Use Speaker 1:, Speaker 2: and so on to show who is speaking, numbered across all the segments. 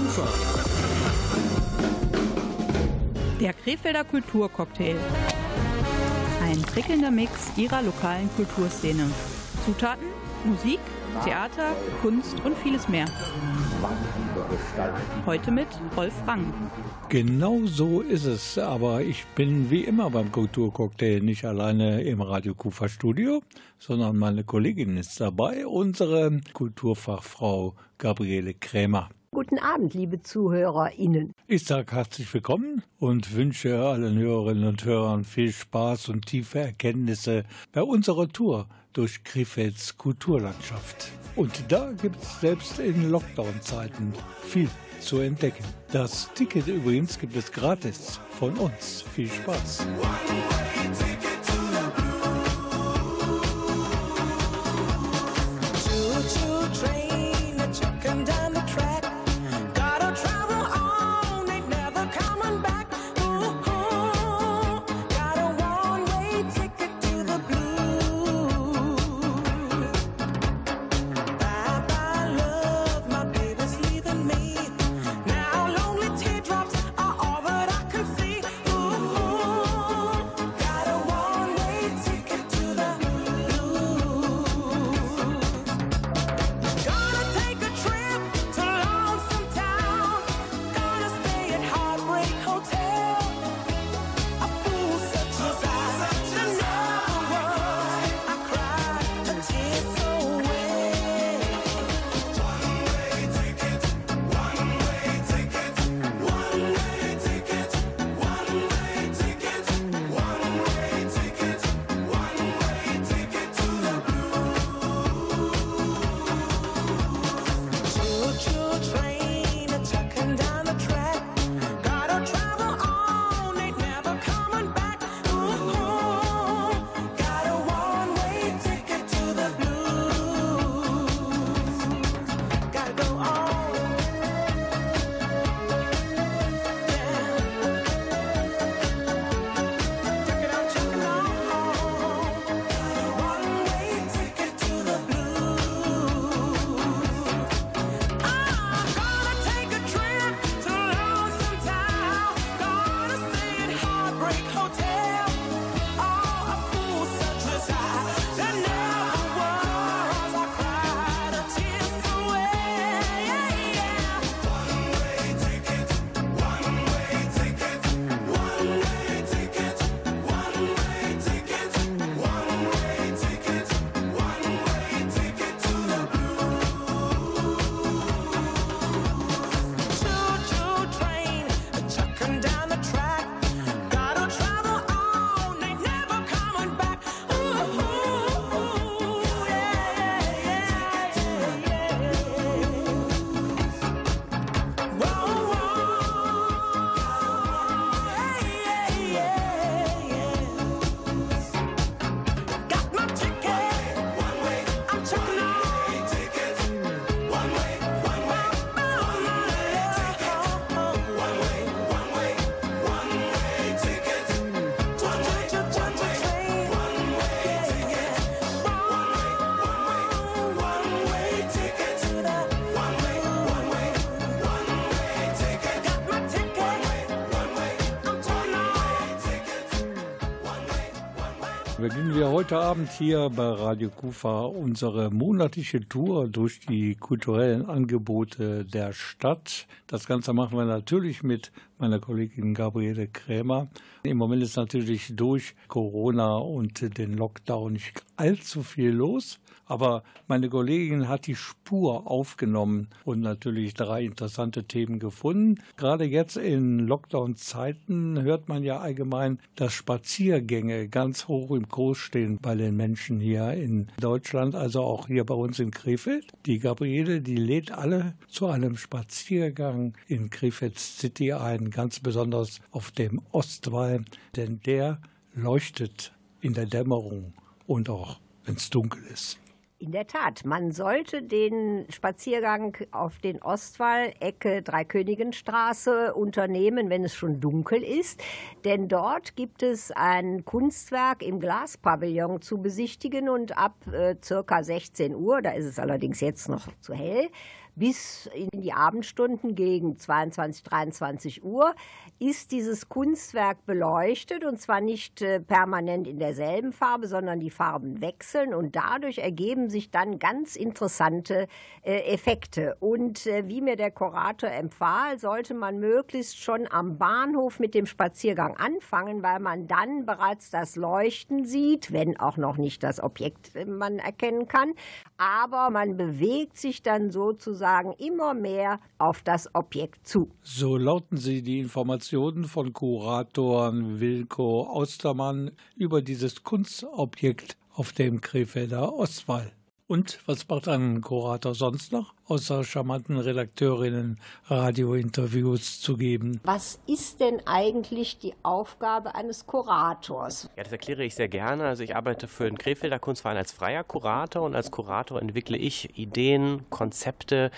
Speaker 1: Kufa.
Speaker 2: Der Krefelder Kulturcocktail. Ein prickelnder Mix ihrer lokalen Kulturszene. Zutaten, Musik, Theater, Kunst und vieles mehr. Heute mit Rolf Rang.
Speaker 3: Genau so ist es, aber ich bin wie immer beim Kulturcocktail nicht alleine im Radio Kufa Studio, sondern meine Kollegin ist dabei, unsere Kulturfachfrau Gabriele Krämer.
Speaker 4: Guten Abend, liebe ZuhörerInnen.
Speaker 3: Ich sage herzlich willkommen und wünsche allen Hörerinnen und Hörern viel Spaß und tiefe Erkenntnisse bei unserer Tour durch Krefelds Kulturlandschaft. Und da gibt es selbst in Lockdown-Zeiten viel zu entdecken. Das Ticket übrigens gibt es gratis von uns. Viel Spaß. Heute Abend hier bei Radio Kufa unsere monatliche Tour durch die kulturellen Angebote der Stadt. Das Ganze machen wir natürlich mit meiner Kollegin Gabriele Krämer. Im Moment ist natürlich durch Corona und den Lockdown nicht allzu viel los. Aber meine Kollegin hat die Spur aufgenommen und natürlich drei interessante Themen gefunden. Gerade jetzt in Lockdown-Zeiten hört man ja allgemein, dass Spaziergänge ganz hoch im Kurs stehen bei den Menschen hier in Deutschland, also auch hier bei uns in Krefeld. Die Gabriele, die lädt alle zu einem Spaziergang in Krefeld City ein, ganz besonders auf dem Ostwall, denn der leuchtet in der Dämmerung und auch wenn es dunkel ist.
Speaker 4: In der Tat, man sollte den Spaziergang auf den Ostwall, Ecke Dreikönigenstraße unternehmen, wenn es schon dunkel ist. Denn dort gibt es ein Kunstwerk im Glaspavillon zu besichtigen und ab äh, circa 16 Uhr, da ist es allerdings jetzt noch zu hell, bis in die Abendstunden gegen 22, 23 Uhr ist dieses Kunstwerk beleuchtet und zwar nicht äh, permanent in derselben Farbe, sondern die Farben wechseln und dadurch ergeben sich dann ganz interessante äh, Effekte. Und äh, wie mir der Kurator empfahl, sollte man möglichst schon am Bahnhof mit dem Spaziergang anfangen, weil man dann bereits das Leuchten sieht, wenn auch noch nicht das Objekt man erkennen kann. Aber man bewegt sich dann sozusagen immer mehr auf das Objekt zu.
Speaker 5: So lauten sie die Informationen von Kuratoren Wilko Ostermann über dieses Kunstobjekt auf dem Krefelder Ostwall. Und was macht ein Kurator sonst noch, außer charmanten Redakteurinnen Radiointerviews zu geben?
Speaker 4: Was ist denn eigentlich die Aufgabe eines Kurators?
Speaker 6: Ja, das erkläre ich sehr gerne. Also ich arbeite für den Krefelder Kunstverein als freier Kurator und als Kurator entwickle ich Ideen, Konzepte,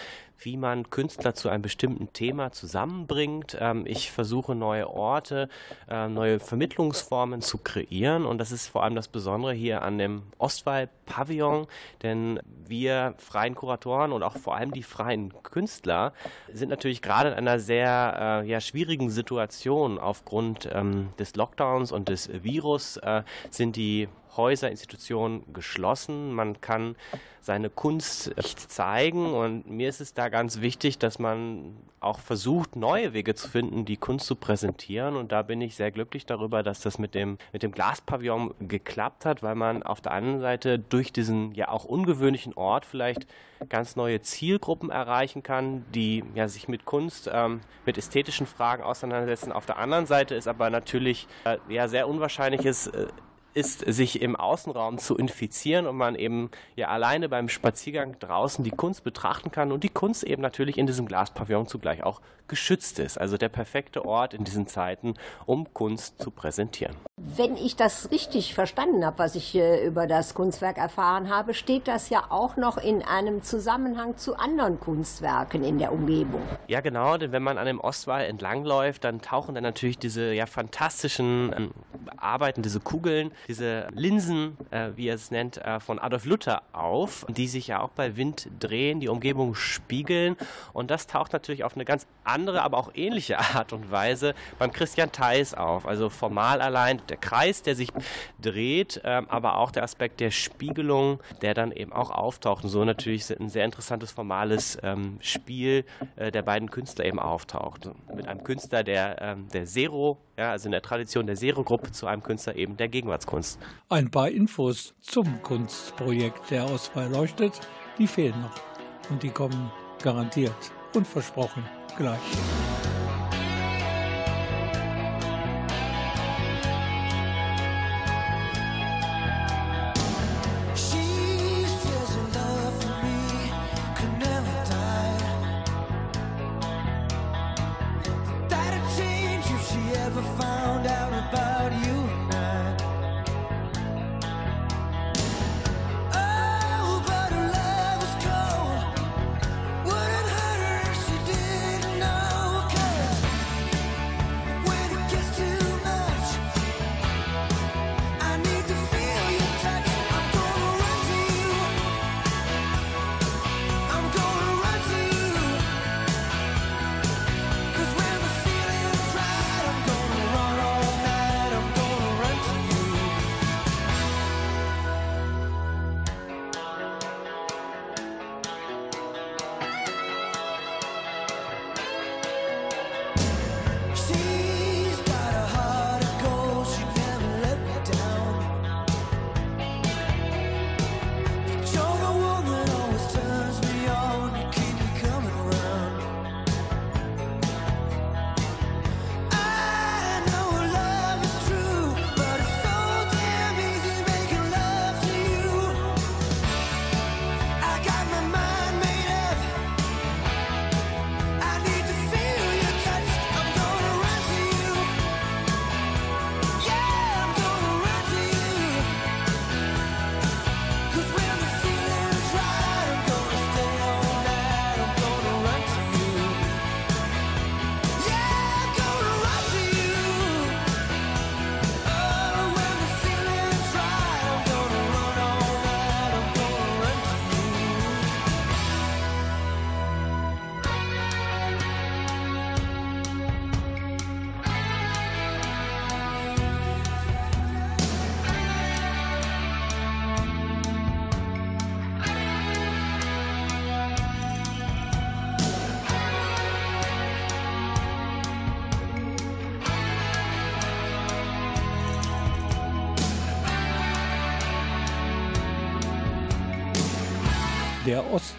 Speaker 6: wie man Künstler zu einem bestimmten Thema zusammenbringt. Ähm, ich versuche neue Orte, äh, neue Vermittlungsformen zu kreieren. Und das ist vor allem das Besondere hier an dem Ostwall-Pavillon, denn wir freien Kuratoren und auch vor allem die freien Künstler sind natürlich gerade in einer sehr äh, ja, schwierigen Situation. Aufgrund ähm, des Lockdowns und des Virus äh, sind die Häuser, Institutionen geschlossen. Man kann seine Kunst nicht zeigen und mir ist es da ganz wichtig, dass man auch versucht, neue Wege zu finden, die Kunst zu präsentieren und da bin ich sehr glücklich darüber, dass das mit dem, mit dem Glaspavillon geklappt hat, weil man auf der anderen Seite durch diesen ja auch ungewöhnlichen Ort vielleicht ganz neue Zielgruppen erreichen kann, die ja sich mit Kunst, ähm, mit ästhetischen Fragen auseinandersetzen. Auf der anderen Seite ist aber natürlich äh, ja sehr unwahrscheinlich äh, ist, sich im Außenraum zu infizieren und man eben ja alleine beim Spaziergang draußen die Kunst betrachten kann und die Kunst eben natürlich in diesem Glaspavillon zugleich auch geschützt ist. Also der perfekte Ort in diesen Zeiten, um Kunst zu präsentieren.
Speaker 4: Wenn ich das richtig verstanden habe, was ich über das Kunstwerk erfahren habe, steht das ja auch noch in einem Zusammenhang zu anderen Kunstwerken in der Umgebung.
Speaker 6: Ja, genau, denn wenn man an dem Ostwall entlangläuft, dann tauchen dann natürlich diese ja fantastischen ähm, Arbeiten, diese Kugeln, diese Linsen, äh, wie er es nennt, äh, von Adolf Luther auf, die sich ja auch bei Wind drehen, die Umgebung spiegeln. Und das taucht natürlich auf eine ganz andere, aber auch ähnliche Art und Weise beim Christian Theis auf. Also formal allein der Kreis, der sich dreht, äh, aber auch der Aspekt der Spiegelung, der dann eben auch auftaucht. Und so natürlich ein sehr interessantes formales ähm, Spiel äh, der beiden Künstler eben auftaucht. Mit einem Künstler, der, ähm, der Zero, ja, also in der Tradition der Zero-Gruppe, zu einem Künstler eben der Gegenwartskunst.
Speaker 5: Ein paar Infos zum Kunstprojekt der Auswahl leuchtet, die fehlen noch. Und die kommen garantiert und versprochen gleich.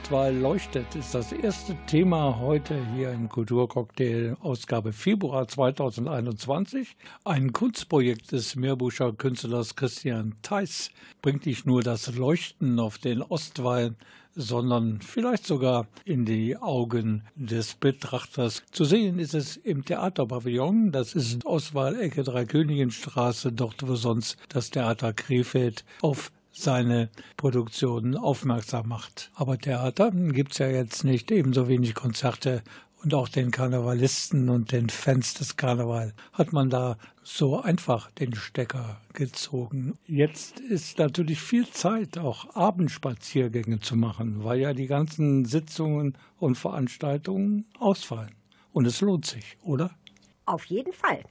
Speaker 5: Ostwall leuchtet ist das erste Thema heute hier im Kulturcocktail Ausgabe Februar 2021. Ein Kunstprojekt des Meerbuscher Künstlers Christian Theiss bringt nicht nur das Leuchten auf den Ostwall, sondern vielleicht sogar in die Augen des Betrachters. Zu sehen ist es im Theaterpavillon, das ist Ostwall Ecke Dreikönigenstraße, dort wo sonst das Theater Krefeld auf seine Produktionen aufmerksam macht. Aber Theater gibt es ja jetzt nicht, ebenso wenig Konzerte und auch den Karnevalisten und den Fans des Karneval hat man da so einfach den Stecker gezogen. Jetzt ist natürlich viel Zeit, auch Abendspaziergänge zu machen, weil ja die ganzen Sitzungen und Veranstaltungen ausfallen. Und es lohnt sich, oder?
Speaker 4: Auf jeden Fall.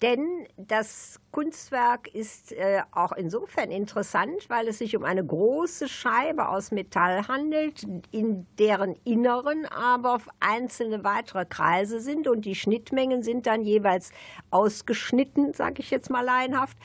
Speaker 4: Denn das Kunstwerk ist äh, auch insofern interessant, weil es sich um eine große Scheibe aus Metall handelt, in deren Inneren aber einzelne weitere Kreise sind. Und die Schnittmengen sind dann jeweils ausgeschnitten, sage ich jetzt mal laienhaft,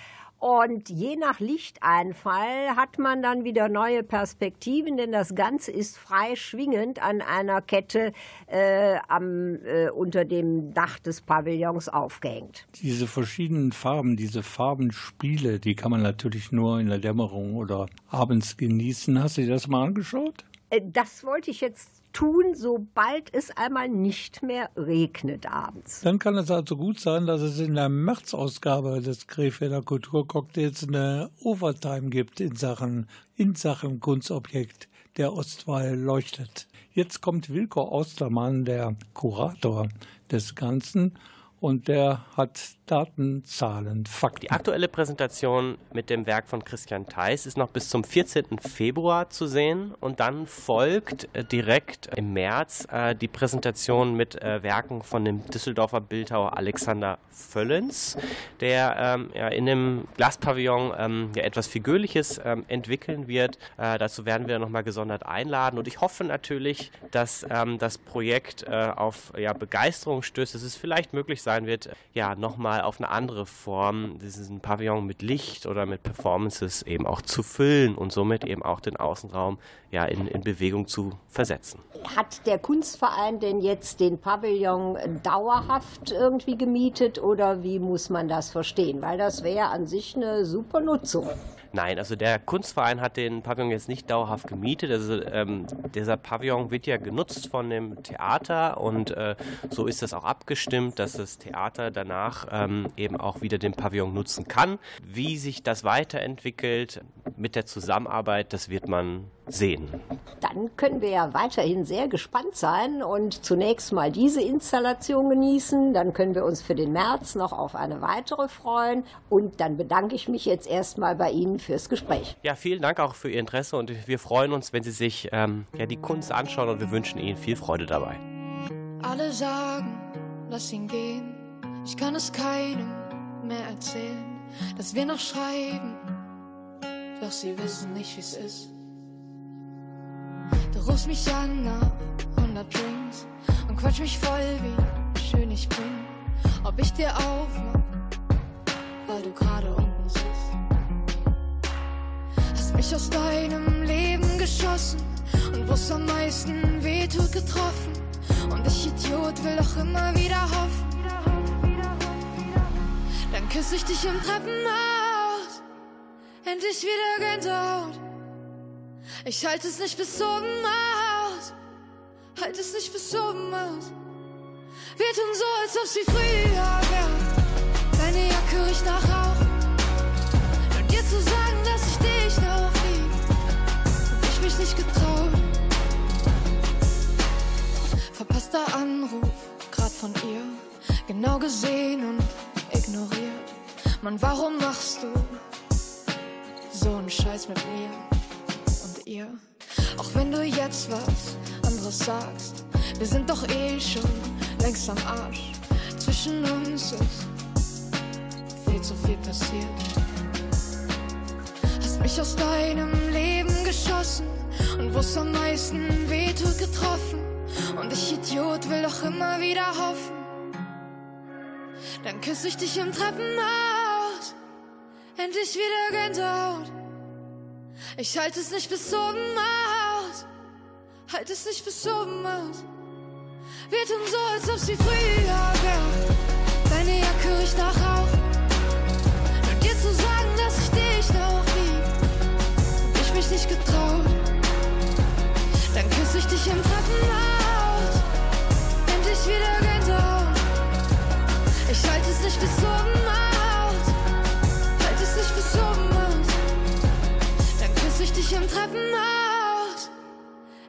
Speaker 4: und je nach Lichteinfall hat man dann wieder neue Perspektiven, denn das Ganze ist frei schwingend an einer Kette äh, am, äh, unter dem Dach des Pavillons aufgehängt.
Speaker 5: Diese verschiedenen Farben, diese Farbenspiele, die kann man natürlich nur in der Dämmerung oder abends genießen. Hast du dir das mal angeschaut?
Speaker 4: Äh, das wollte ich jetzt tun, sobald es einmal nicht mehr regnet abends.
Speaker 5: Dann kann es also gut sein, dass es in der März-Ausgabe des Krefelder Kulturcocktails eine Overtime gibt in Sachen, in Sachen Kunstobjekt. Der Ostwall leuchtet. Jetzt kommt Wilko Ostermann, der Kurator des Ganzen, und der hat Daten, Zahlen, Fakten.
Speaker 6: Die aktuelle Präsentation mit dem Werk von Christian Theis ist noch bis zum 14. Februar zu sehen und dann folgt äh, direkt im März äh, die Präsentation mit äh, Werken von dem Düsseldorfer Bildhauer Alexander Völlens, der ähm, in dem Glaspavillon ähm, etwas Figürliches ähm, entwickeln wird. Dazu werden wir nochmal gesondert einladen und ich hoffe natürlich, dass das Projekt auf Begeisterung stößt, es vielleicht möglich sein sein wird, ja, nochmal auf eine andere Form diesen Pavillon mit Licht oder mit Performances eben auch zu füllen und somit eben auch den Außenraum ja in, in Bewegung zu versetzen.
Speaker 4: Hat der Kunstverein denn jetzt den Pavillon dauerhaft irgendwie gemietet oder wie muss man das verstehen? Weil das wäre an sich eine super Nutzung.
Speaker 6: Nein, also der Kunstverein hat den Pavillon jetzt nicht dauerhaft gemietet. Also ähm, dieser Pavillon wird ja genutzt von dem Theater und äh, so ist das auch abgestimmt, dass das Theater danach ähm, eben auch wieder den Pavillon nutzen kann. Wie sich das weiterentwickelt mit der Zusammenarbeit, das wird man sehen.
Speaker 4: Dann können wir ja weiterhin sehr gespannt sein und zunächst mal diese Installation genießen. Dann können wir uns für den März noch auf eine weitere freuen. Und dann bedanke ich mich jetzt erstmal bei Ihnen fürs Gespräch.
Speaker 6: Ja, vielen Dank auch für Ihr Interesse und wir freuen uns, wenn Sie sich ähm, ja, die Kunst anschauen und wir wünschen Ihnen viel Freude dabei.
Speaker 7: Alle sagen, lass ihn gehen. Ich kann es keinem mehr erzählen, dass wir noch schreiben. Doch sie wissen nicht, wie es ist. Du rufst mich an nach 100 Drinks und quatsch mich voll, wie schön ich bin. Ob ich dir aufmach, weil du gerade unten sitzt. Mich aus deinem Leben geschossen und wo's am meisten wehtut getroffen. Und ich Idiot will doch immer wieder hoffen. Dann küsse ich dich im Treppenhaus. Endlich wieder Gänsehaut. Ich halte es nicht bis oben aus. Halt es nicht bis oben aus. Wir tun so, als ob sie früher wäre. Deine Jacke riecht nach Rauch. Nicht getraut. Verpasster Anruf, grad von ihr. Genau gesehen und ignoriert. Mann, warum machst du so einen Scheiß mit mir? ihr. Auch wenn du jetzt was anderes sagst, wir sind doch eh schon längst am Arsch. Zwischen uns ist viel zu viel passiert. Hast mich aus deinem Leben geschossen und wo's am meisten wehtut getroffen. Und ich Idiot will doch immer wieder hoffen. Dann küsse ich dich im Treppenhaus. Endlich wieder Gänsehaut. Ich halte es nicht bis oben aus. halt es nicht bis oben aus. Wir tun so, als ob sie früher wäre. Deine Jacke riecht nach Rauch. Nur dir zu sagen, dass ich dich noch mich nicht getraut. Dann küsse ich dich im Treppenhaus. Endlich wieder Gänsehaut. Ich halte es nicht bis oben aus. Halt es nicht bis oben aus. Dann küsse ich dich im Treppenhaus.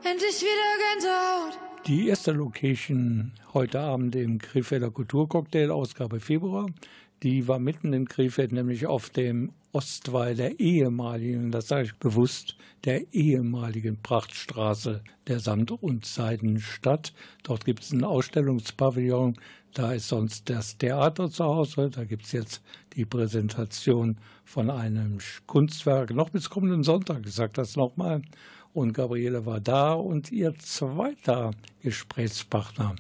Speaker 7: Endlich wieder Gänsehaut.
Speaker 5: Die erste Location heute Abend im Krefelder Kulturcocktail, Ausgabe Februar, die war mitten in Krefeld, nämlich auf dem Ostwall der ehemaligen, das sage ich bewusst, der ehemaligen Prachtstraße der Sand- und Seidenstadt. Dort gibt es einen Ausstellungspavillon, da ist sonst das Theater zu Hause, da gibt es jetzt die Präsentation von einem Kunstwerk, noch bis kommenden Sonntag, ich sage das nochmal, und Gabriele war da und ihr zweiter Gesprächspartner.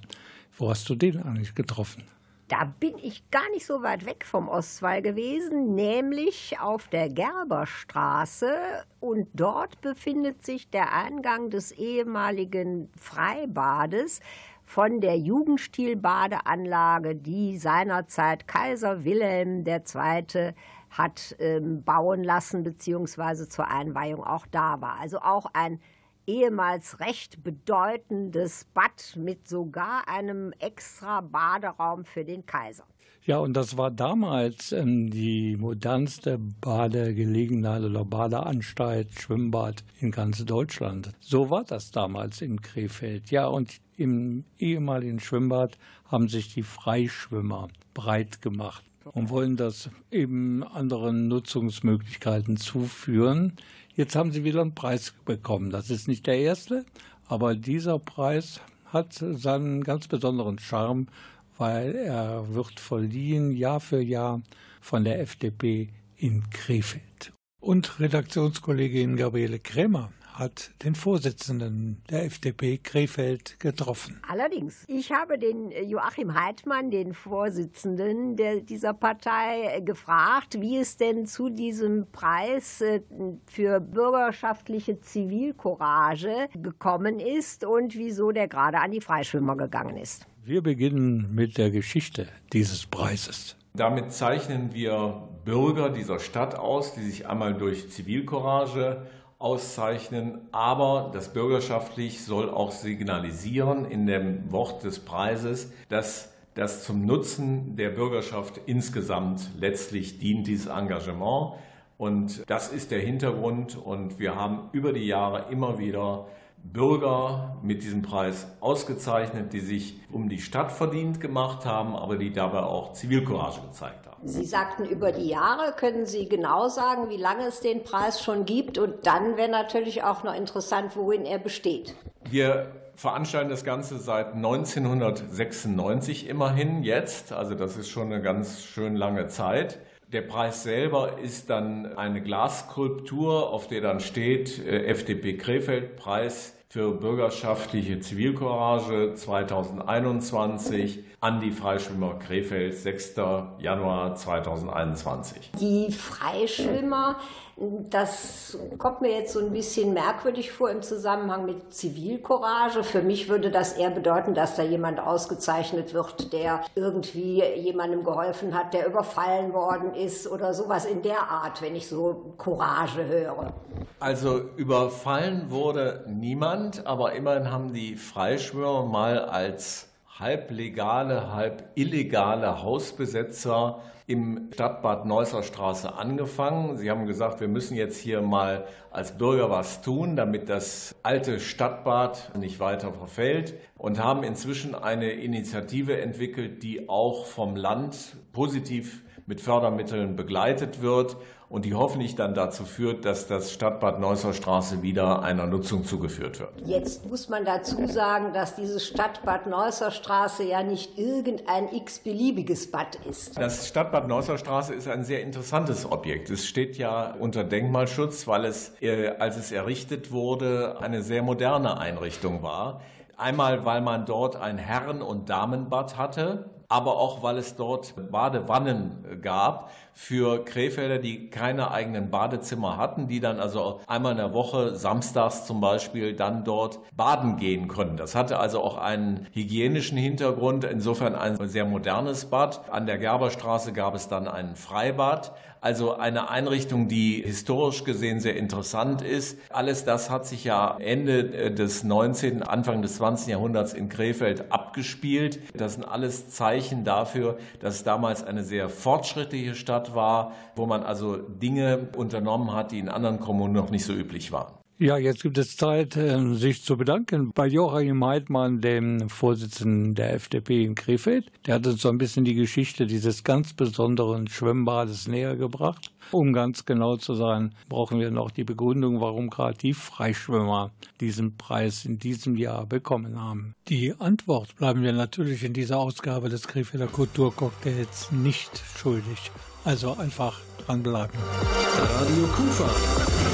Speaker 5: Wo hast du den eigentlich getroffen?
Speaker 4: Da bin ich gar nicht so weit weg vom Ostwall gewesen, nämlich auf der Gerberstraße. Und dort befindet sich der Eingang des ehemaligen Freibades von der Jugendstilbadeanlage, die seinerzeit Kaiser Wilhelm II hat ähm, bauen lassen, beziehungsweise zur Einweihung auch da war. Also auch ein ehemals recht bedeutendes Bad mit sogar einem extra Baderaum für den Kaiser.
Speaker 5: Ja, und das war damals ähm, die modernste Badegelegenheit oder Badeanstalt, Schwimmbad in ganz Deutschland. So war das damals in Krefeld. Ja, und im ehemaligen Schwimmbad haben sich die Freischwimmer breit gemacht und wollen das eben anderen Nutzungsmöglichkeiten zuführen. Jetzt haben sie wieder einen Preis bekommen. Das ist nicht der erste, aber dieser Preis hat seinen ganz besonderen Charme, weil er wird verliehen Jahr für Jahr von der FDP in Krefeld. Und Redaktionskollegin Gabriele Krämer hat den Vorsitzenden der FDP Krefeld getroffen.
Speaker 4: Allerdings, ich habe den Joachim Heidmann, den Vorsitzenden der, dieser Partei, gefragt, wie es denn zu diesem Preis äh, für bürgerschaftliche Zivilcourage gekommen ist und wieso der gerade an die Freischwimmer gegangen ist.
Speaker 5: Wir beginnen mit der Geschichte dieses Preises.
Speaker 8: Damit zeichnen wir Bürger dieser Stadt aus, die sich einmal durch Zivilcourage auszeichnen, aber das bürgerschaftlich soll auch signalisieren in dem Wort des Preises, dass das zum Nutzen der Bürgerschaft insgesamt letztlich dient, dieses Engagement. Und das ist der Hintergrund. Und wir haben über die Jahre immer wieder Bürger mit diesem Preis ausgezeichnet, die sich um die Stadt verdient gemacht haben, aber die dabei auch Zivilcourage gezeigt haben.
Speaker 4: Sie sagten über die Jahre, können Sie genau sagen, wie lange es den Preis schon gibt? Und dann wäre natürlich auch noch interessant, worin er besteht.
Speaker 8: Wir veranstalten das Ganze seit 1996 immerhin jetzt, also das ist schon eine ganz schön lange Zeit. Der Preis selber ist dann eine Glasskulptur, auf der dann steht äh, FDP Krefeld Preis für bürgerschaftliche Zivilcourage 2021 an die Freischwimmer Krefeld 6. Januar 2021.
Speaker 4: Die Freischwimmer das kommt mir jetzt so ein bisschen merkwürdig vor im Zusammenhang mit Zivilcourage. Für mich würde das eher bedeuten, dass da jemand ausgezeichnet wird, der irgendwie jemandem geholfen hat, der überfallen worden ist oder sowas in der Art, wenn ich so Courage höre.
Speaker 8: Also überfallen wurde niemand, aber immerhin haben die Freischwörer mal als halblegale, halb illegale Hausbesetzer im Stadtbad Neusser Straße angefangen. Sie haben gesagt, wir müssen jetzt hier mal als Bürger was tun, damit das alte Stadtbad nicht weiter verfällt und haben inzwischen eine Initiative entwickelt, die auch vom Land positiv mit Fördermitteln begleitet wird und die hoffentlich dann dazu führt, dass das Stadtbad Neusser Straße wieder einer Nutzung zugeführt wird.
Speaker 4: Jetzt muss man dazu sagen, dass dieses Stadtbad Neusser Straße ja nicht irgendein x-beliebiges Bad ist.
Speaker 8: Das Stadtbad Neusser Straße ist ein sehr interessantes Objekt. Es steht ja unter Denkmalschutz, weil es, äh, als es errichtet wurde, eine sehr moderne Einrichtung war. Einmal, weil man dort ein Herren- und Damenbad hatte, aber auch weil es dort Badewannen gab für Krefelder, die keine eigenen Badezimmer hatten, die dann also einmal in der Woche, samstags zum Beispiel, dann dort baden gehen konnten. Das hatte also auch einen hygienischen Hintergrund, insofern ein sehr modernes Bad. An der Gerberstraße gab es dann ein Freibad. Also eine Einrichtung, die historisch gesehen sehr interessant ist. Alles das hat sich ja Ende des 19., Anfang des 20. Jahrhunderts in Krefeld abgespielt. Das sind alles Zeichen dafür, dass es damals eine sehr fortschrittliche Stadt war, wo man also Dinge unternommen hat, die in anderen Kommunen noch nicht so üblich waren.
Speaker 5: Ja, jetzt gibt es Zeit, ähm, sich zu bedanken bei Joachim Heidmann, dem Vorsitzenden der FDP in Krefeld. Der hat uns so ein bisschen die Geschichte dieses ganz besonderen Schwimmbades näher gebracht. Um ganz genau zu sein, brauchen wir noch die Begründung, warum gerade die Freischwimmer diesen Preis in diesem Jahr bekommen haben. Die Antwort bleiben wir natürlich in dieser Ausgabe des Krefelder Kulturcocktails nicht schuldig. Also einfach dranbleiben.
Speaker 9: Radio Kufa.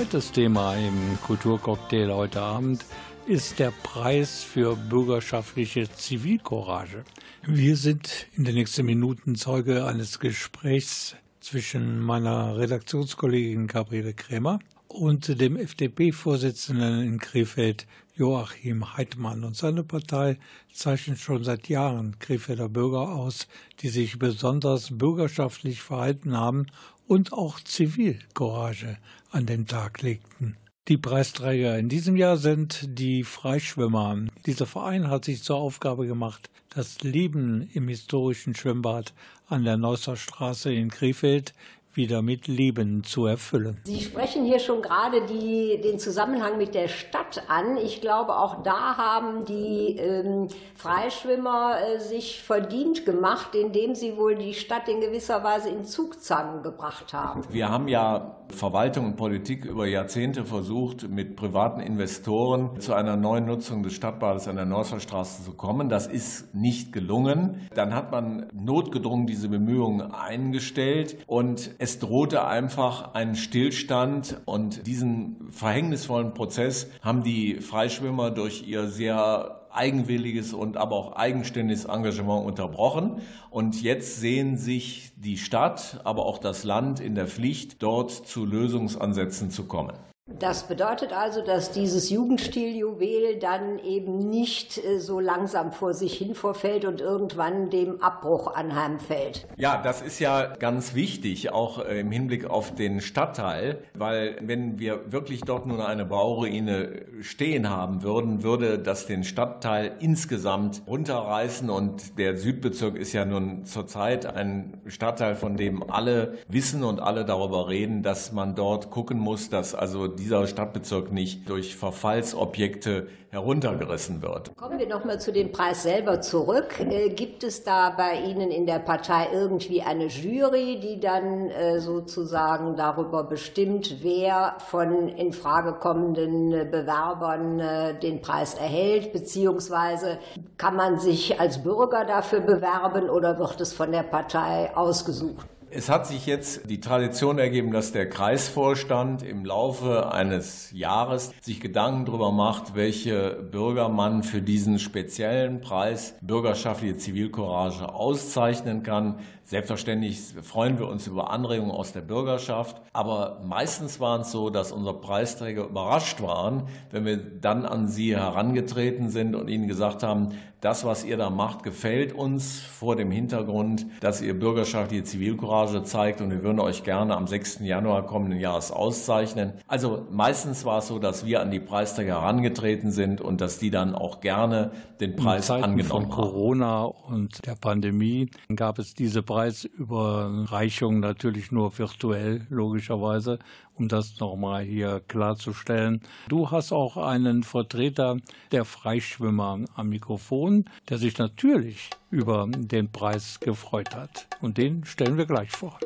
Speaker 5: Zweites Thema im Kulturcocktail heute Abend ist der Preis für bürgerschaftliche Zivilcourage. Wir sind in den nächsten Minuten Zeuge eines Gesprächs zwischen meiner Redaktionskollegin Gabriele Krämer und dem FDP-Vorsitzenden in Krefeld Joachim Heidmann. Und seine Partei zeichnet schon seit Jahren Krefelder Bürger aus, die sich besonders bürgerschaftlich verhalten haben und auch Zivilcourage an den Tag legten. Die Preisträger in diesem Jahr sind die Freischwimmer. Dieser Verein hat sich zur Aufgabe gemacht, das Leben im historischen Schwimmbad an der Neusser Straße in Krefeld wieder mit Leben zu erfüllen.
Speaker 4: Sie sprechen hier schon gerade die, den Zusammenhang mit der Stadt an. Ich glaube, auch da haben die ähm, Freischwimmer äh, sich verdient gemacht, indem sie wohl die Stadt in gewisser Weise in Zugzangen gebracht haben.
Speaker 8: Wir haben ja Verwaltung und Politik über Jahrzehnte versucht, mit privaten Investoren zu einer neuen Nutzung des Stadtbades an der Neusserstraße zu kommen. Das ist nicht gelungen. Dann hat man notgedrungen diese Bemühungen eingestellt und es drohte einfach ein Stillstand und diesen verhängnisvollen Prozess haben die Freischwimmer durch ihr sehr eigenwilliges und aber auch eigenständiges Engagement unterbrochen. Und jetzt sehen sich die Stadt, aber auch das Land in der Pflicht, dort zu Lösungsansätzen zu kommen.
Speaker 4: Das bedeutet also, dass dieses Jugendstiljuwel dann eben nicht äh, so langsam vor sich hin vorfällt und irgendwann dem Abbruch anheimfällt.
Speaker 8: Ja, das ist ja ganz wichtig, auch äh, im Hinblick auf den Stadtteil, weil wenn wir wirklich dort nur eine Bauruine stehen haben würden, würde das den Stadtteil insgesamt runterreißen und der Südbezirk ist ja nun zurzeit ein Stadtteil, von dem alle wissen und alle darüber reden, dass man dort gucken muss, dass also dieser Stadtbezirk nicht durch Verfallsobjekte heruntergerissen wird.
Speaker 4: Kommen wir noch mal zu dem Preis selber zurück. Äh, gibt es da bei Ihnen in der Partei irgendwie eine Jury, die dann äh, sozusagen darüber bestimmt, wer von in Frage kommenden Bewerbern äh, den Preis erhält, beziehungsweise kann man sich als Bürger dafür bewerben oder wird es von der Partei ausgesucht?
Speaker 8: Es hat sich jetzt die Tradition ergeben, dass der Kreisvorstand im Laufe eines Jahres sich Gedanken darüber macht, welche Bürger man für diesen speziellen Preis bürgerschaftliche Zivilcourage auszeichnen kann. Selbstverständlich freuen wir uns über Anregungen aus der Bürgerschaft, aber meistens war es so, dass unsere Preisträger überrascht waren, wenn wir dann an sie herangetreten sind und ihnen gesagt haben, das, was ihr da macht, gefällt uns vor dem Hintergrund, dass ihr bürgerschaftliche Zivilcourage zeigt und wir würden euch gerne am 6. Januar kommenden Jahres auszeichnen. Also meistens war es so, dass wir an die Preisträger herangetreten sind und dass die dann auch gerne den Preis
Speaker 5: In Zeiten
Speaker 8: angenommen
Speaker 5: von Corona und der Pandemie gab es diese Preisüberreichung natürlich nur virtuell, logischerweise, um das nochmal hier klarzustellen. Du hast auch einen Vertreter der Freischwimmer am Mikrofon, der sich natürlich über den Preis gefreut hat. Und den stellen wir gleich vor.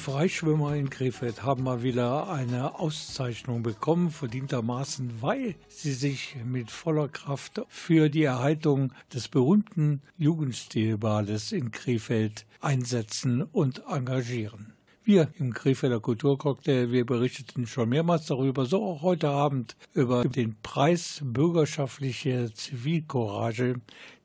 Speaker 5: Freischwimmer in Krefeld haben mal wieder eine Auszeichnung bekommen, verdientermaßen, weil sie sich mit voller Kraft für die Erhaltung des berühmten Jugendstilbades in Krefeld einsetzen und engagieren. Wir im Krefelder Kulturcocktail, wir berichteten schon mehrmals darüber, so auch heute Abend über den Preis Bürgerschaftliche Zivilcourage,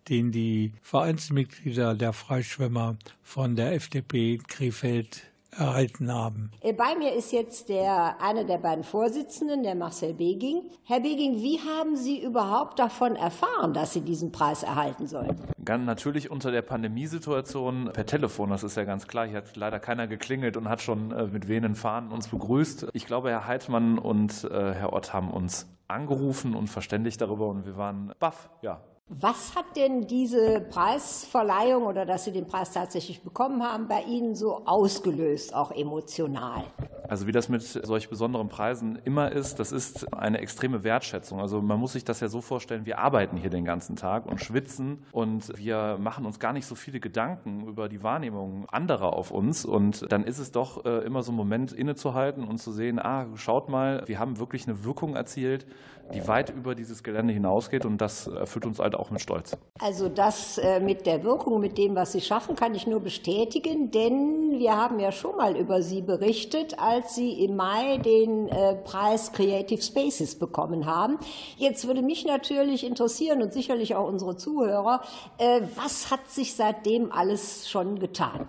Speaker 5: den die Vereinsmitglieder der Freischwimmer von der FDP Krefeld erhalten haben.
Speaker 4: Äh, bei mir ist jetzt der, einer der beiden Vorsitzenden, der Marcel Beging. Herr Beging, wie haben Sie überhaupt davon erfahren, dass Sie diesen Preis erhalten sollen?
Speaker 10: Ganz natürlich unter der Pandemiesituation per Telefon, das ist ja ganz klar. Hier hat leider keiner geklingelt und hat schon äh, mit wehenden Fahnen uns begrüßt. Ich glaube, Herr Heidmann und äh, Herr Ott haben uns angerufen und verständigt darüber und wir waren baff, ja,
Speaker 4: was hat denn diese Preisverleihung oder dass Sie den Preis tatsächlich bekommen haben, bei Ihnen so ausgelöst, auch emotional?
Speaker 10: Also wie das mit solch besonderen Preisen immer ist, das ist eine extreme Wertschätzung. Also man muss sich das ja so vorstellen, wir arbeiten hier den ganzen Tag und schwitzen und wir machen uns gar nicht so viele Gedanken über die Wahrnehmung anderer auf uns. Und dann ist es doch äh, immer so ein Moment innezuhalten und zu sehen, ah, schaut mal, wir haben wirklich eine Wirkung erzielt, die weit über dieses Gelände hinausgeht und das erfüllt uns halt auch mit Stolz.
Speaker 4: Also das äh, mit der Wirkung, mit dem, was Sie schaffen, kann ich nur bestätigen, denn wir haben ja schon mal über Sie berichtet, als Sie im Mai den äh, Preis Creative Spaces bekommen haben. Jetzt würde mich natürlich interessieren und sicherlich auch unsere Zuhörer, äh, was hat sich seitdem alles schon getan?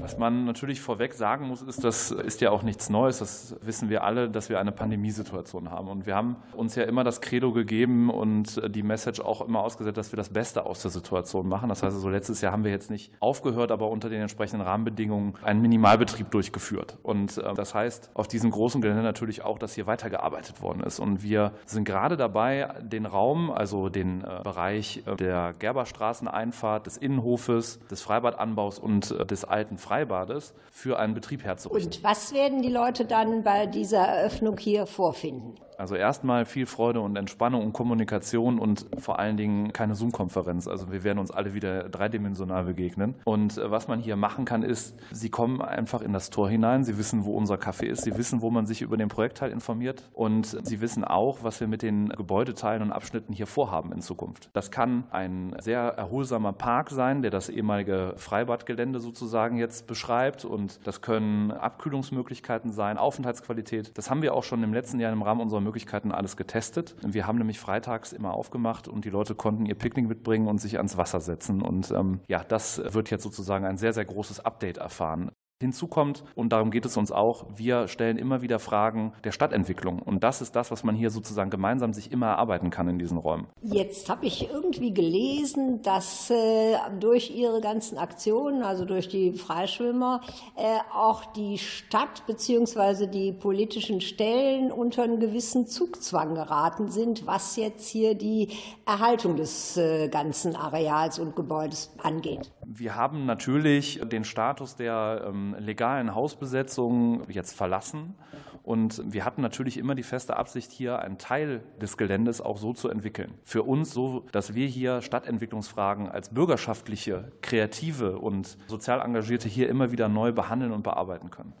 Speaker 10: Was man natürlich vorweg sagen muss, ist, das ist ja auch nichts Neues. Das wissen wir alle, dass wir eine Pandemiesituation haben. Und wir haben uns ja immer das Credo gegeben und die Message auch immer ausgesetzt, dass wir das Beste aus der Situation machen. Das heißt, so letztes Jahr haben wir jetzt nicht aufgehört, aber unter den entsprechenden Rahmenbedingungen einen Minimalbetrieb durchgeführt. Und äh, das heißt auf diesem großen Gelände natürlich auch, dass hier weitergearbeitet worden ist. Und wir sind gerade dabei, den Raum, also den äh, Bereich äh, der Gerberstraßeneinfahrt, des Innenhofes, des Freibadanbaus und des alten Freibades für einen Betrieb herzurichten.
Speaker 4: Und was werden die Leute dann bei dieser Eröffnung hier vorfinden?
Speaker 10: Also erstmal viel Freude und Entspannung und Kommunikation und vor allen Dingen keine Zoom-Konferenz. Also wir werden uns alle wieder dreidimensional begegnen. Und äh, was man hier machen kann, ist, Sie kommen einfach in das Tor hinein. Sie wissen, wo unser Café ist. Sie wissen, wo man sich über den Projektteil informiert. Und Sie wissen auch, was wir mit den Gebäudeteilen und Abschnitten hier vorhaben in Zukunft. Das kann ein sehr erholsamer Park sein, der das ehemalige Freibadgelände sozusagen jetzt beschreibt. Und das können Abkühlungsmöglichkeiten sein, Aufenthaltsqualität. Das haben wir auch schon im letzten Jahr im Rahmen unserer Möglichkeiten alles getestet. Wir haben nämlich freitags immer aufgemacht und die Leute konnten ihr Picknick mitbringen und sich ans Wasser setzen. Und ähm, ja, das wird jetzt sozusagen ein sehr, sehr großes Update erfahren. Hinzu kommt, und darum geht es uns auch, wir stellen immer wieder Fragen der Stadtentwicklung. Und das ist das, was man hier sozusagen gemeinsam sich immer erarbeiten kann in diesen Räumen.
Speaker 4: Jetzt habe ich irgendwie gelesen, dass äh, durch Ihre ganzen Aktionen, also durch die Freischwimmer, äh, auch die Stadt bzw. die politischen Stellen unter einen gewissen Zugzwang geraten sind, was jetzt hier die Erhaltung des äh, ganzen Areals und Gebäudes angeht.
Speaker 10: Wir haben natürlich den Status der ähm, legalen Hausbesetzung jetzt verlassen. Und wir hatten natürlich immer die feste Absicht, hier einen Teil des Geländes auch so zu entwickeln. Für uns so, dass wir hier Stadtentwicklungsfragen als bürgerschaftliche, kreative und sozial engagierte hier immer wieder neu behandeln und bearbeiten können.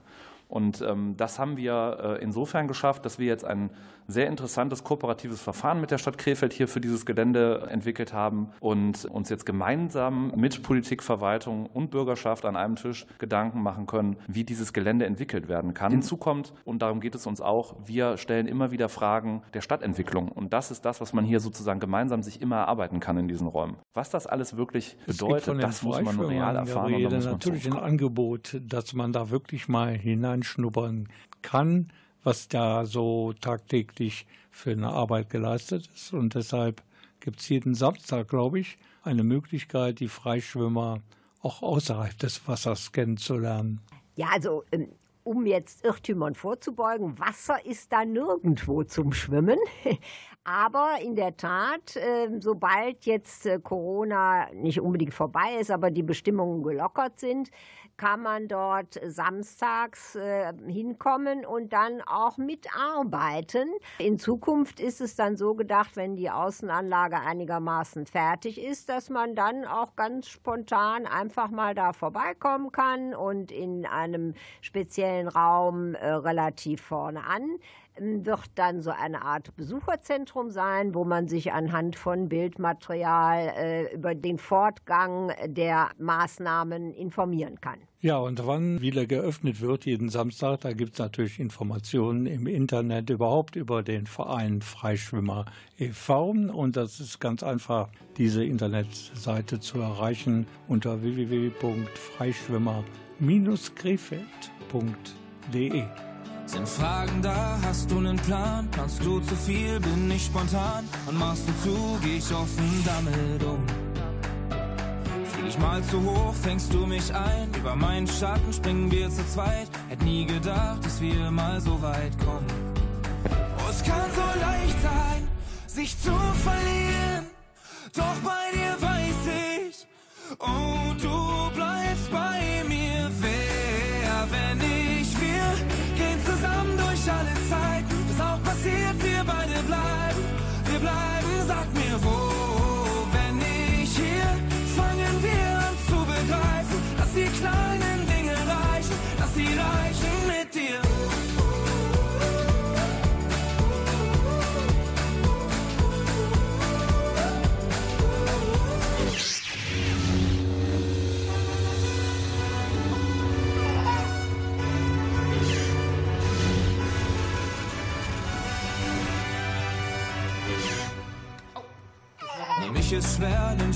Speaker 10: Und ähm, das haben wir äh, insofern geschafft, dass wir jetzt ein sehr interessantes kooperatives Verfahren mit der Stadt Krefeld hier für dieses Gelände entwickelt haben und uns jetzt gemeinsam mit Politik, Verwaltung und Bürgerschaft an einem Tisch Gedanken machen können, wie dieses Gelände entwickelt werden kann. Hinzu kommt, und darum geht es uns auch, wir stellen immer wieder Fragen der Stadtentwicklung. Und das ist das, was man hier sozusagen gemeinsam sich immer erarbeiten kann in diesen Räumen. Was das alles wirklich bedeutet, das muss man real erfahren.
Speaker 5: Gabriele, und natürlich ein Angebot, dass man da wirklich mal hineinschnuppern kann was da so tagtäglich für eine Arbeit geleistet ist. Und deshalb gibt es jeden Samstag, glaube ich, eine Möglichkeit, die Freischwimmer auch außerhalb des Wassers kennenzulernen.
Speaker 4: Ja, also ähm, um jetzt Irrtümern vorzubeugen, Wasser ist da nirgendwo zum Schwimmen. Aber in der Tat, ähm, sobald jetzt äh, Corona nicht unbedingt vorbei ist, aber die Bestimmungen gelockert sind, kann man dort samstags äh, hinkommen und dann auch mitarbeiten. In Zukunft ist es dann so gedacht, wenn die Außenanlage einigermaßen fertig ist, dass man dann auch ganz spontan einfach mal da vorbeikommen kann und in einem speziellen Raum äh, relativ vorne an wird dann so eine Art Besucherzentrum sein, wo man sich anhand von Bildmaterial äh, über den Fortgang der Maßnahmen informieren kann.
Speaker 5: Ja, und wann wieder geöffnet wird, jeden Samstag, da gibt es natürlich Informationen im Internet überhaupt über den Verein Freischwimmer e.V. Und das ist ganz einfach, diese Internetseite zu erreichen unter www.freischwimmer-krefeld.de.
Speaker 1: Sind Fragen da, hast du nen Plan? Kannst du zu viel, bin ich spontan? Und machst du zu, geh ich offen damit um. Flieg ich mal zu hoch, fängst du mich ein? Über meinen Schatten springen wir zu zweit. Hätt nie gedacht, dass wir mal so weit kommen. Oh, es kann so leicht sein, sich zu verlieren. Doch bei dir weiß ich, oh, du bleibst bei mir. Was auch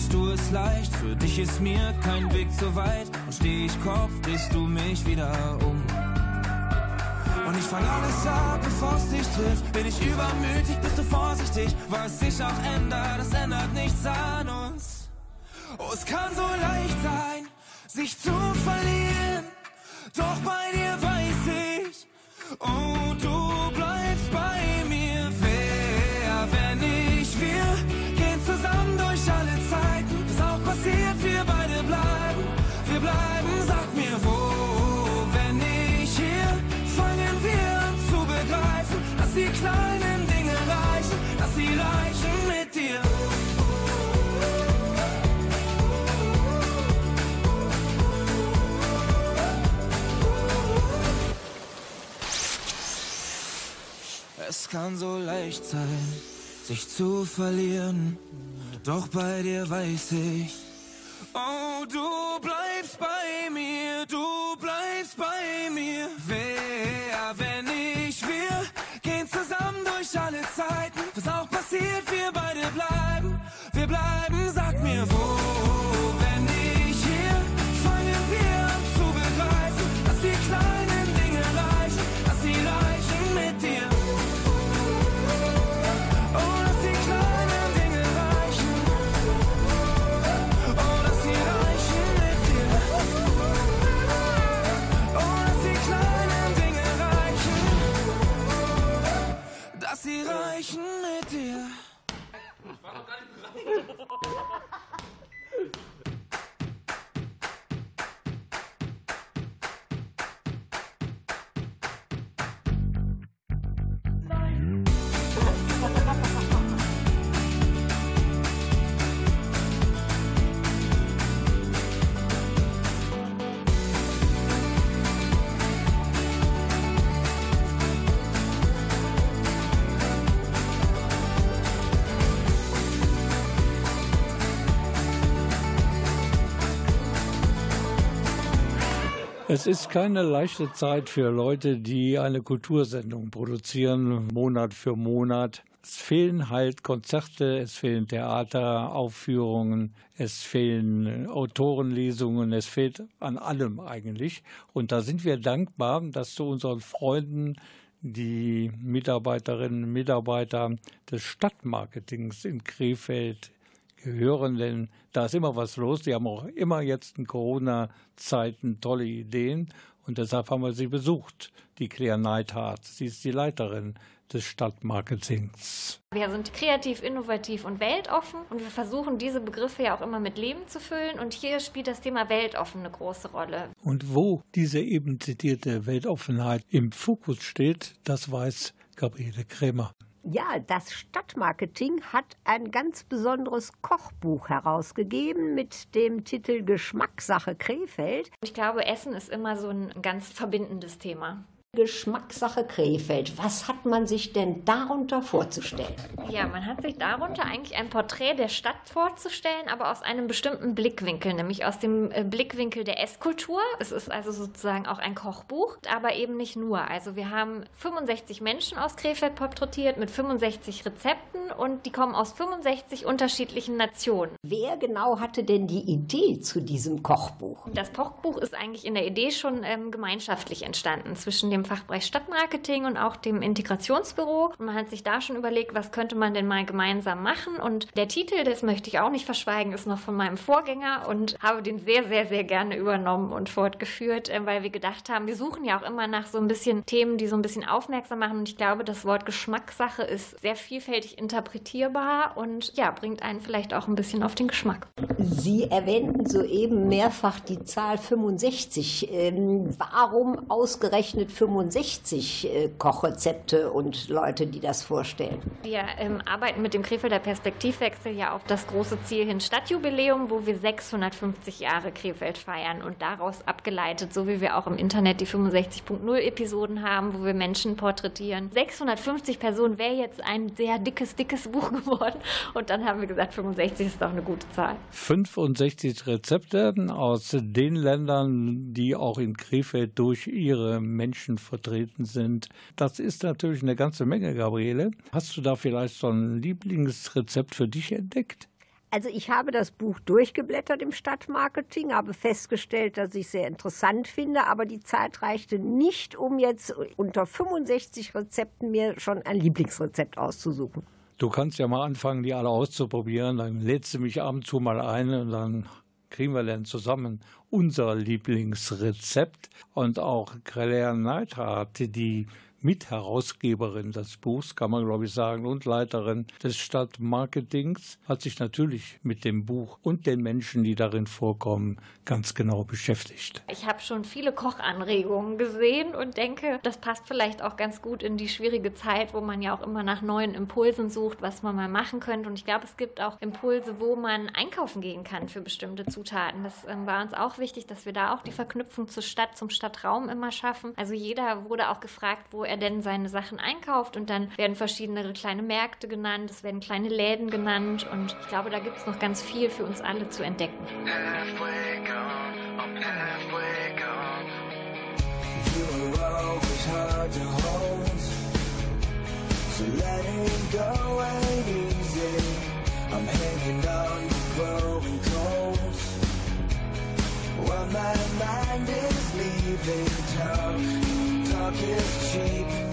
Speaker 1: nimmst du es leicht. Für dich ist mir kein Weg zu weit. Und steh ich Kopf, drehst du mich wieder um. Und ich fang alles ab, bevor es dich trifft. Bin ich übermütig, bist du vorsichtig. Was sich auch ändert, das ändert nichts an uns. Oh, es kann so leicht sein, sich zu verlieren. Doch bei dir weiß ich, oh, du bleibst Es kann so leicht sein, sich zu verlieren. Doch bei dir weiß ich, oh, du bleibst bei mir, du bleibst bei mir. Wer, wenn ich wir, gehen zusammen durch alle Zeiten. Was auch passiert, wir beide bleiben,
Speaker 5: ist keine leichte Zeit für Leute, die eine Kultursendung produzieren, Monat für Monat. Es fehlen halt Konzerte, es fehlen Theateraufführungen, es fehlen Autorenlesungen, es fehlt an allem eigentlich. Und da sind wir dankbar, dass zu unseren Freunden die Mitarbeiterinnen und Mitarbeiter des Stadtmarketings in Krefeld gehören, denn da ist immer was los. Die haben auch immer jetzt in Corona-Zeiten tolle Ideen. Und deshalb haben wir sie besucht, die Claire Neithardt. Sie ist die Leiterin des Stadtmarketings.
Speaker 11: Wir sind kreativ, innovativ und weltoffen und wir versuchen diese Begriffe ja auch immer mit Leben zu füllen und hier spielt das Thema weltoffen eine große Rolle.
Speaker 5: Und wo diese eben zitierte Weltoffenheit im Fokus steht, das weiß Gabriele Krämer.
Speaker 4: Ja, das Stadtmarketing hat ein ganz besonderes Kochbuch herausgegeben mit dem Titel Geschmackssache Krefeld.
Speaker 11: Ich glaube, Essen ist immer so ein ganz verbindendes Thema.
Speaker 4: Geschmackssache Krefeld. Was hat man sich denn darunter vorzustellen?
Speaker 11: Ja, man hat sich darunter eigentlich ein Porträt der Stadt vorzustellen, aber aus einem bestimmten Blickwinkel, nämlich aus dem äh, Blickwinkel der Esskultur. Es ist also sozusagen auch ein Kochbuch, aber eben nicht nur. Also wir haben 65 Menschen aus Krefeld porträtiert mit 65 Rezepten und die kommen aus 65 unterschiedlichen Nationen.
Speaker 4: Wer genau hatte denn die Idee zu diesem Kochbuch?
Speaker 11: Das Kochbuch ist eigentlich in der Idee schon ähm, gemeinschaftlich entstanden zwischen dem dem Fachbereich Stadtmarketing und auch dem Integrationsbüro. Und man hat sich da schon überlegt, was könnte man denn mal gemeinsam machen. Und der Titel, das möchte ich auch nicht verschweigen, ist noch von meinem Vorgänger und habe den sehr, sehr, sehr gerne übernommen und fortgeführt, äh, weil wir gedacht haben, wir suchen ja auch immer nach so ein bisschen Themen, die so ein bisschen aufmerksam machen. Und ich glaube, das Wort Geschmackssache ist sehr vielfältig interpretierbar und ja, bringt einen vielleicht auch ein bisschen auf den Geschmack.
Speaker 4: Sie erwähnten soeben mehrfach die Zahl 65. Ähm, warum ausgerechnet 65? 65 äh, Kochrezepte und Leute, die das vorstellen.
Speaker 11: Wir ähm, arbeiten mit dem Krefelder Perspektivwechsel ja auf das große Ziel hin Stadtjubiläum, wo wir 650 Jahre Krefeld feiern und daraus abgeleitet, so wie wir auch im Internet die 65.0 Episoden haben, wo wir Menschen porträtieren. 650 Personen wäre jetzt ein sehr dickes, dickes Buch geworden und dann haben wir gesagt, 65 ist doch eine gute Zahl.
Speaker 5: 65 Rezepte aus den Ländern, die auch in Krefeld durch ihre Menschen vertreten sind. Das ist natürlich eine ganze Menge, Gabriele. Hast du da vielleicht so ein Lieblingsrezept für dich entdeckt?
Speaker 4: Also ich habe das Buch durchgeblättert im Stadtmarketing, habe festgestellt, dass ich es sehr interessant finde, aber die Zeit reichte nicht, um jetzt unter 65 Rezepten mir schon ein Lieblingsrezept auszusuchen.
Speaker 5: Du kannst ja mal anfangen, die alle auszuprobieren, dann lädst du mich ab und zu mal ein und dann kriegen wir dann zusammen unser Lieblingsrezept. Und auch Claire Neidhardt, die Mitherausgeberin des Buchs, kann man glaube ich sagen, und Leiterin des Stadtmarketings, hat sich natürlich mit dem Buch und den Menschen, die darin vorkommen, ganz genau beschäftigt.
Speaker 11: Ich habe schon viele Kochanregungen gesehen und denke, das passt vielleicht auch ganz gut in die schwierige Zeit, wo man ja auch immer nach neuen Impulsen sucht, was man mal machen könnte. Und ich glaube, es gibt auch Impulse, wo man einkaufen gehen kann für bestimmte Zutaten. Das ähm, war uns auch wichtig, dass wir da auch die Verknüpfung zur Stadt, zum Stadtraum immer schaffen. Also jeder wurde auch gefragt, wo er denn seine Sachen einkauft und dann werden verschiedene kleine Märkte genannt, es werden kleine Läden genannt und ich glaube, da gibt es noch ganz viel für uns alle zu entdecken. I'm hanging on to growing cold. While my mind is leaving town. Talk is cheap.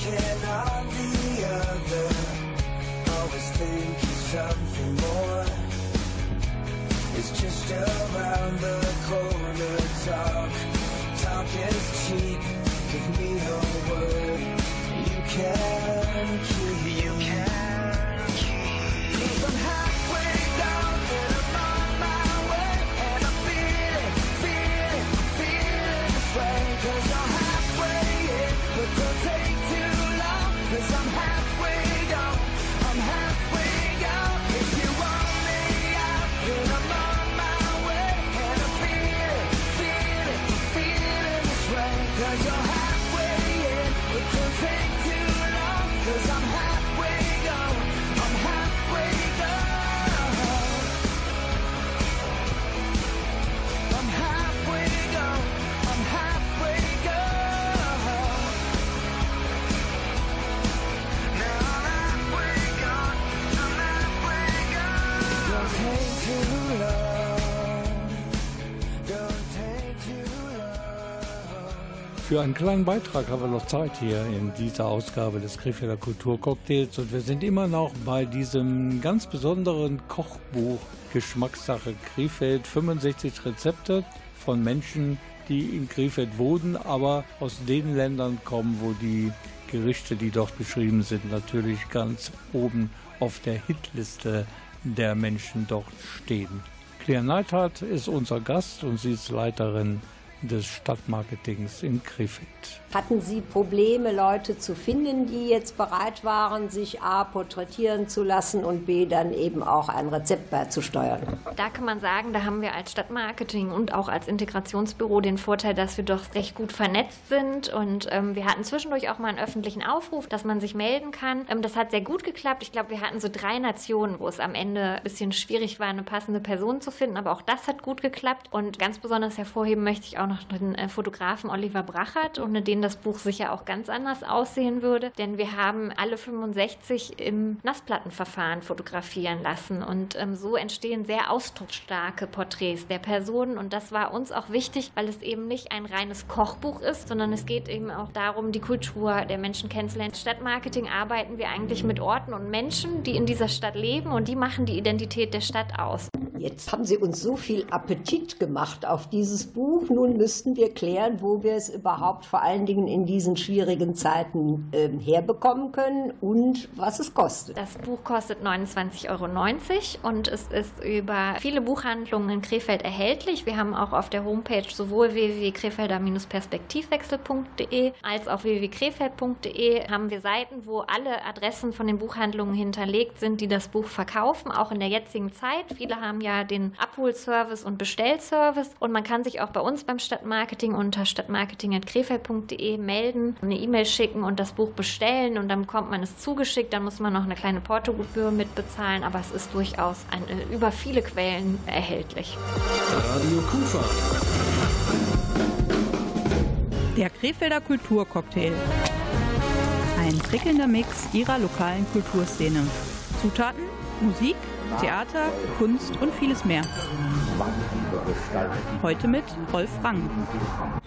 Speaker 11: Choking on the other. Always thinking something more is just around the corner. Talk, talk is cheap. Give me a word you can keep.
Speaker 5: Für einen kleinen Beitrag haben wir noch Zeit hier in dieser Ausgabe des Krefelder Kulturcocktails und wir sind immer noch bei diesem ganz besonderen Kochbuch Geschmackssache Krefeld. 65 Rezepte von Menschen, die in Krefeld wohnen, aber aus den Ländern kommen, wo die Gerichte, die dort beschrieben sind, natürlich ganz oben auf der Hitliste der Menschen dort stehen. Claire Neithardt ist unser Gast und sie ist Leiterin des Stadtmarketings in Krefeld.
Speaker 4: Hatten Sie Probleme, Leute zu finden, die jetzt bereit waren, sich A porträtieren zu lassen und B dann eben auch ein Rezept beizusteuern?
Speaker 11: Da kann man sagen, da haben wir als Stadtmarketing und auch als Integrationsbüro den Vorteil, dass wir doch recht gut vernetzt sind und ähm, wir hatten zwischendurch auch mal einen öffentlichen Aufruf, dass man sich melden kann. Ähm, das hat sehr gut geklappt. Ich glaube, wir hatten so drei Nationen, wo es am Ende ein bisschen schwierig war, eine passende Person zu finden, aber auch das hat gut geklappt und ganz besonders hervorheben möchte ich auch noch den äh, Fotografen Oliver Brachert, ohne den das Buch sicher auch ganz anders aussehen würde. Denn wir haben alle 65 im Nassplattenverfahren fotografieren lassen. Und ähm, so entstehen sehr ausdrucksstarke Porträts der Personen. Und das war uns auch wichtig, weil es eben nicht ein reines Kochbuch ist, sondern es geht eben auch darum, die Kultur der Menschen kennenzulernen. Stadtmarketing arbeiten wir eigentlich mit Orten und Menschen, die in dieser Stadt leben und die machen die Identität der Stadt aus.
Speaker 4: Jetzt haben Sie uns so viel Appetit gemacht auf dieses Buch. Nun müssten wir klären, wo wir es überhaupt vor allen Dingen in diesen schwierigen Zeiten äh, herbekommen können und was es kostet.
Speaker 11: Das Buch kostet 29,90 Euro und es ist über viele Buchhandlungen in Krefeld erhältlich. Wir haben auch auf der Homepage sowohl www.krefelder-perspektivwechsel.de als auch www.krefeld.de haben wir Seiten, wo alle Adressen von den Buchhandlungen hinterlegt sind, die das Buch verkaufen, auch in der jetzigen Zeit. Viele haben ja den Abholservice und Bestellservice und man kann sich auch bei uns beim Stadtmarketing unter stadtmarketing.krefeld.de melden, eine E-Mail schicken und das Buch bestellen und dann bekommt man es zugeschickt. Dann muss man noch eine kleine Portogebühr mitbezahlen, aber es ist durchaus ein, äh, über viele Quellen erhältlich.
Speaker 9: Radio Kufa.
Speaker 2: Der Krefelder Kulturcocktail. Ein prickelnder Mix ihrer lokalen Kulturszene. Zutaten, Musik, Theater, Kunst und vieles mehr. Heute mit Rolf Rang.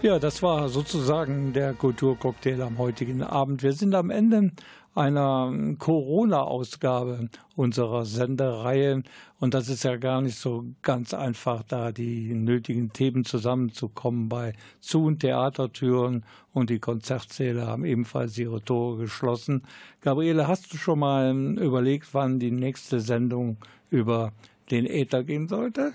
Speaker 5: Ja, das war sozusagen der Kulturcocktail am heutigen Abend. Wir sind am Ende einer Corona-Ausgabe unserer Sendereihe. Und das ist ja gar nicht so ganz einfach, da die nötigen Themen zusammenzukommen bei Zu- und Theatertüren und die Konzertsäle haben ebenfalls ihre Tore geschlossen. Gabriele, hast du schon mal überlegt, wann die nächste Sendung über den Äther gehen sollte?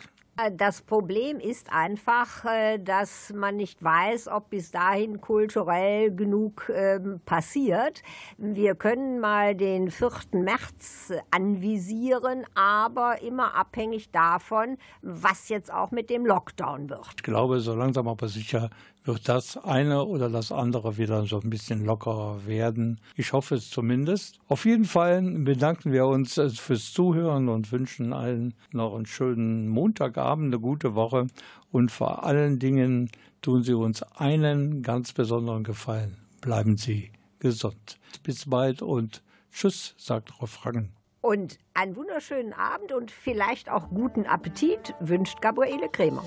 Speaker 4: Das Problem ist einfach, äh, dass man nicht weiß, ob bis dahin kulturell genug ähm, passiert. Wir können mal den 4. März anvisieren, aber immer abhängig davon, was jetzt auch mit dem Lockdown wird.
Speaker 5: Ich glaube, so langsam aber sicher wird das eine oder das andere wieder so ein bisschen lockerer werden. Ich hoffe es zumindest. Auf jeden Fall bedanken wir uns äh, fürs Zuhören und wünschen allen noch einen schönen Montagabend, eine gute Woche und vor allen Dingen tun Sie uns einen ganz besonderen Gefallen. Bleiben Sie gesund. Bis bald und Tschüss, sagt Rolf Rangen.
Speaker 4: Und einen wunderschönen Abend und vielleicht auch guten Appetit wünscht Gabriele Kremer.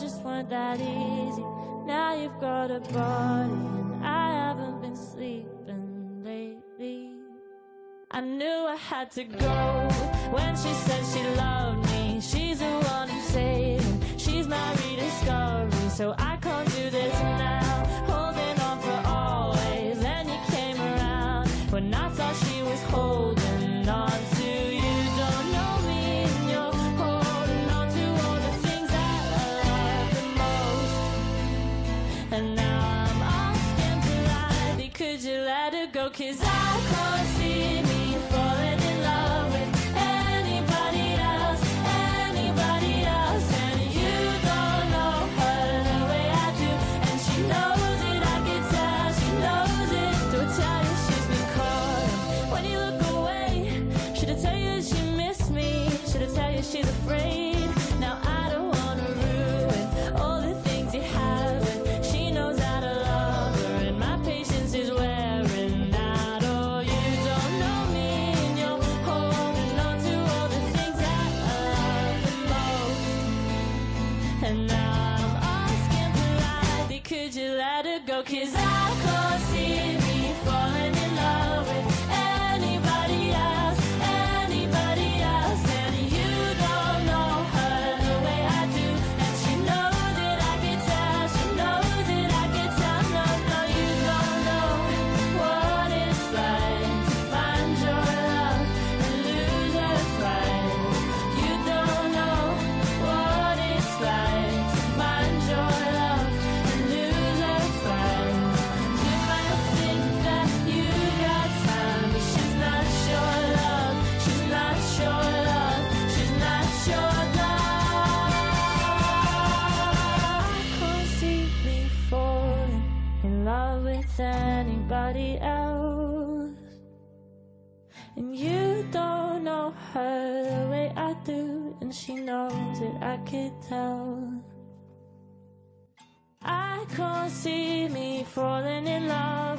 Speaker 12: Just
Speaker 13: weren't that easy. Now you've got a body, and I haven't been sleeping lately. I knew I had to go when she said she loved me. She's the one I'm saving. She's my rediscovery, so I can't do this now. falling in love.